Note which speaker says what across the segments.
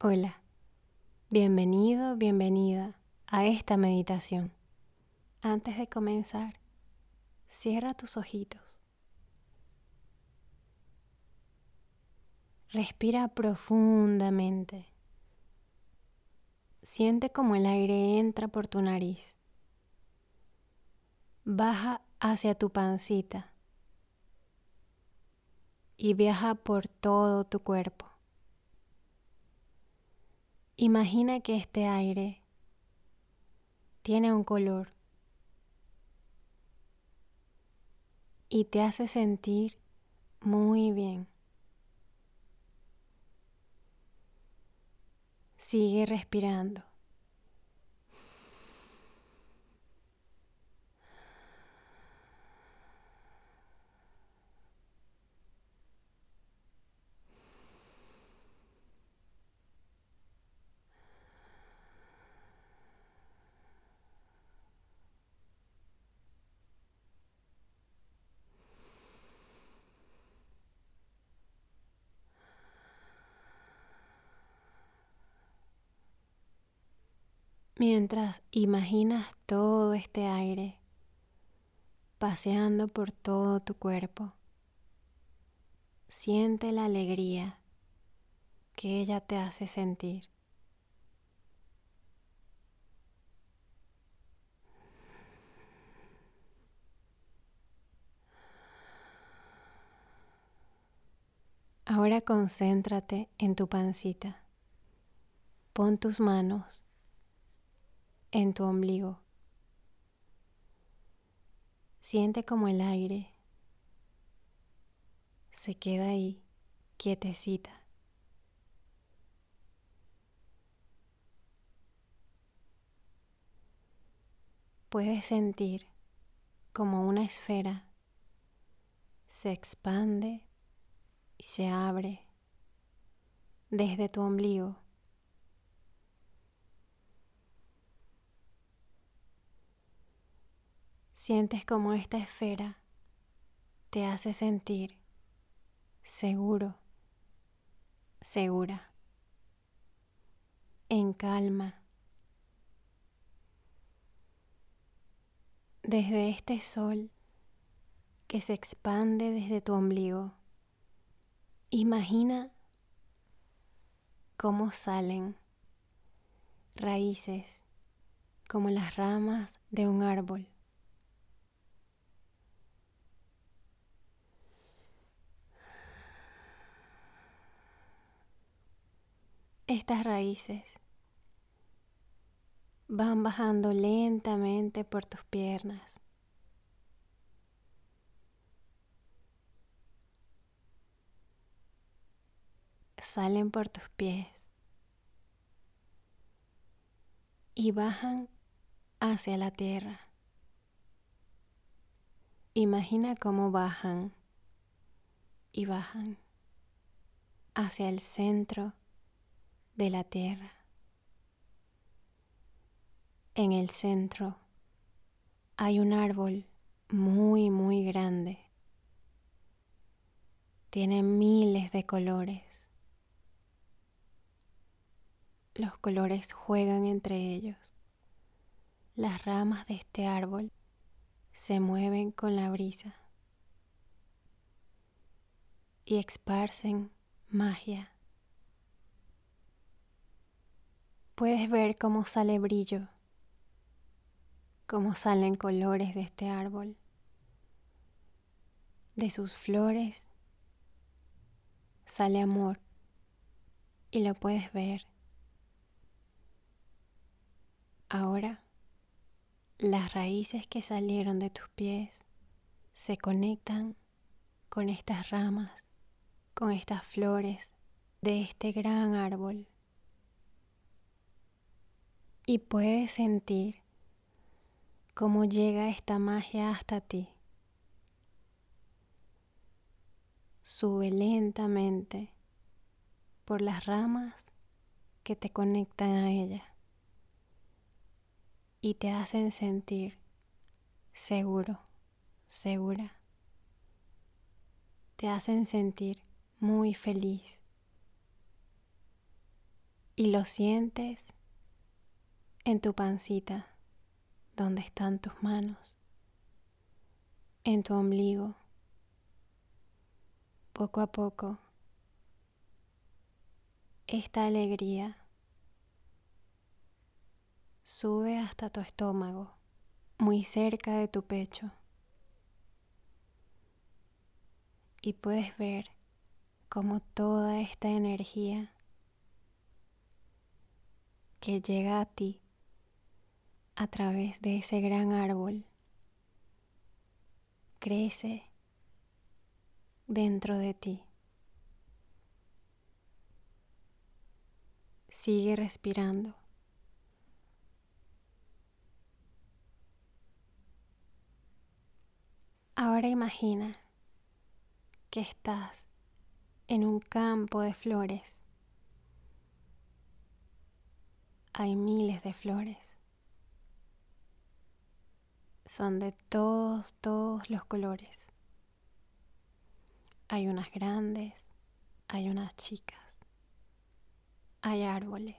Speaker 1: Hola, bienvenido, bienvenida a esta meditación. Antes de comenzar, cierra tus ojitos. Respira profundamente. Siente como el aire entra por tu nariz. Baja hacia tu pancita y viaja por todo tu cuerpo. Imagina que este aire tiene un color y te hace sentir muy bien. Sigue respirando. Mientras imaginas todo este aire paseando por todo tu cuerpo, siente la alegría que ella te hace sentir. Ahora concéntrate en tu pancita. Pon tus manos en tu ombligo. Siente como el aire se queda ahí, quietecita. Puedes sentir como una esfera se expande y se abre desde tu ombligo Sientes como esta esfera te hace sentir seguro, segura, en calma. Desde este sol que se expande desde tu ombligo, imagina cómo salen raíces como las ramas de un árbol Estas raíces van bajando lentamente por tus piernas. Salen por tus pies y bajan hacia la tierra. Imagina cómo bajan y bajan hacia el centro de la tierra. En el centro hay un árbol muy, muy grande. Tiene miles de colores. Los colores juegan entre ellos. Las ramas de este árbol se mueven con la brisa y esparcen magia puedes ver cómo sale brillo, cómo salen colores de este árbol, de sus flores sale amor y lo puedes ver. Ahora las raíces que salieron de tus pies se conectan con estas ramas, con estas flores de este gran árbol y puedes sentir cómo llega esta magia hasta ti. Sube lentamente por las ramas que te conectan a ella y te hacen sentir seguro, segura. Te hacen sentir muy feliz. y lo sientes en tu pancita, donde están tus manos, en tu ombligo, poco a poco, esta alegría sube hasta tu estómago, muy cerca de tu pecho, y puedes ver cómo toda esta energía que llega a ti a través de ese gran árbol crece dentro de ti. Sigue respirando. Ahora imagina que estás en un campo de flores. Hay miles de flores son de todos, todos los colores. Hay unas grandes, hay unas chicas, hay árboles.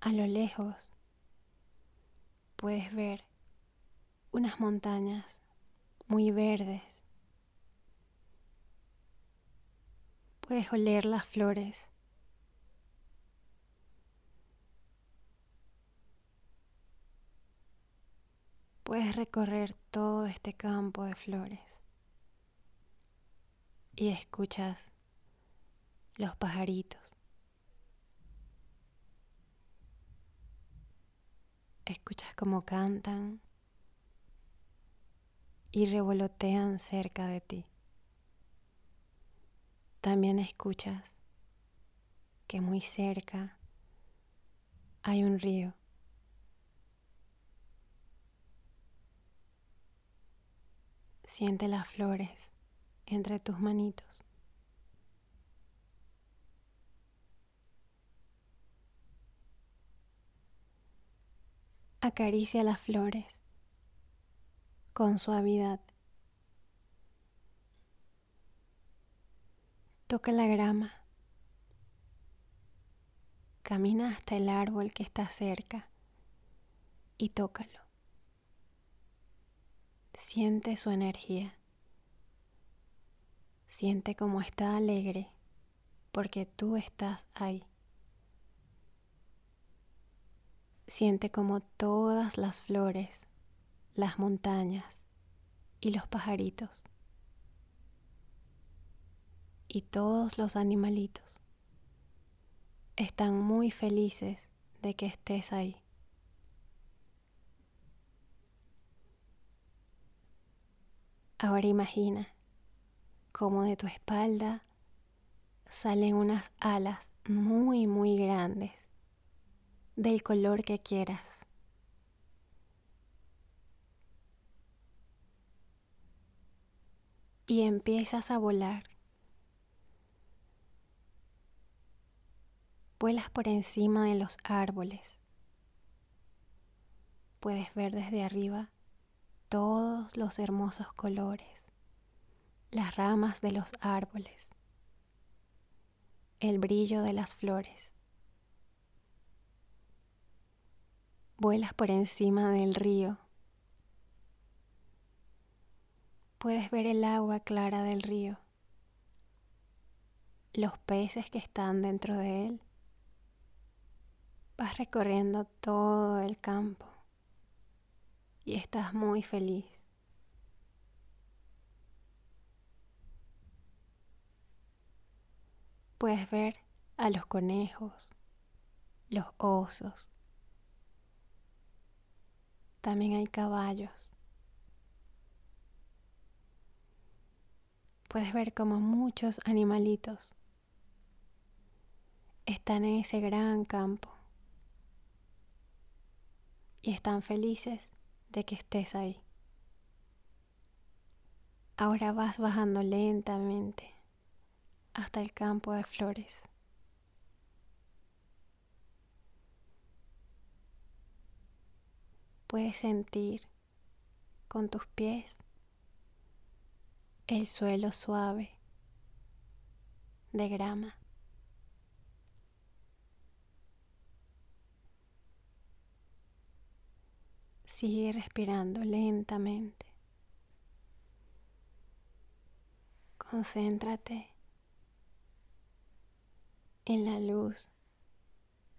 Speaker 1: A lo lejos puedes ver unas montañas muy verdes. Puedes oler las flores puedes recorrer todo este campo de flores y escuchas los pajaritos. Escuchas cómo cantan y revolotean cerca de ti. También escuchas que muy cerca hay un río. Siente las flores entre tus manitos. Acaricia las flores con suavidad. Toca la grama. Camina hasta el árbol que está cerca y tócalo. Siente su energía. Siente cómo está alegre porque tú estás ahí. Siente como todas las flores, las montañas y los pajaritos y todos los animalitos están muy felices de que estés ahí. Ahora imagina cómo de tu espalda salen unas alas muy, muy grandes, del color que quieras. Y empiezas a volar. Vuelas por encima de los árboles. Puedes ver desde arriba todos los hermosos colores, las ramas de los árboles, el brillo de las flores. Vuelas por encima del río. Puedes ver el agua clara del río, los peces que están dentro de él. Vas recorriendo todo el campo y estás muy feliz. Puedes ver a los conejos, los osos. También hay caballos. Puedes ver como muchos animalitos están en ese gran campo y están felices de que estés ahí. Ahora vas bajando lentamente hasta el campo de flores. Puedes sentir con tus pies el suelo suave de grama. Sigue respirando lentamente. Concéntrate en la luz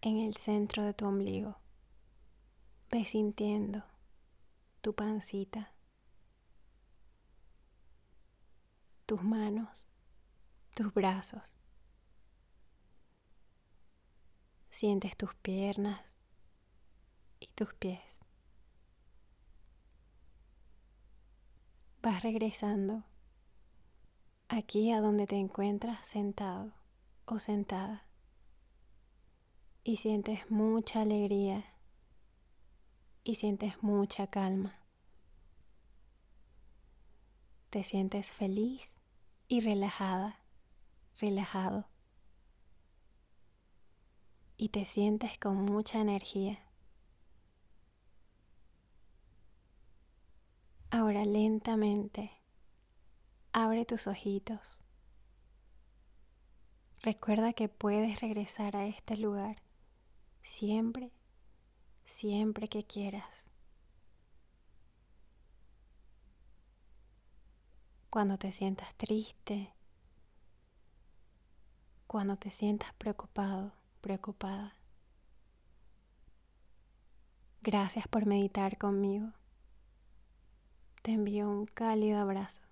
Speaker 1: en el centro de tu ombligo. Ve sintiendo tu pancita, tus manos, tus brazos. Sientes tus piernas y tus pies. Vas regresando aquí a donde te encuentras sentado o sentada y sientes mucha alegría y sientes mucha calma. Te sientes feliz y relajada, relajado. Y te sientes con mucha energía. Ahora lentamente abre tus ojitos. Recuerda que puedes regresar a este lugar siempre, siempre que quieras. Cuando te sientas triste, cuando te sientas preocupado, preocupada. Gracias por meditar conmigo. Te envío un cálido abrazo.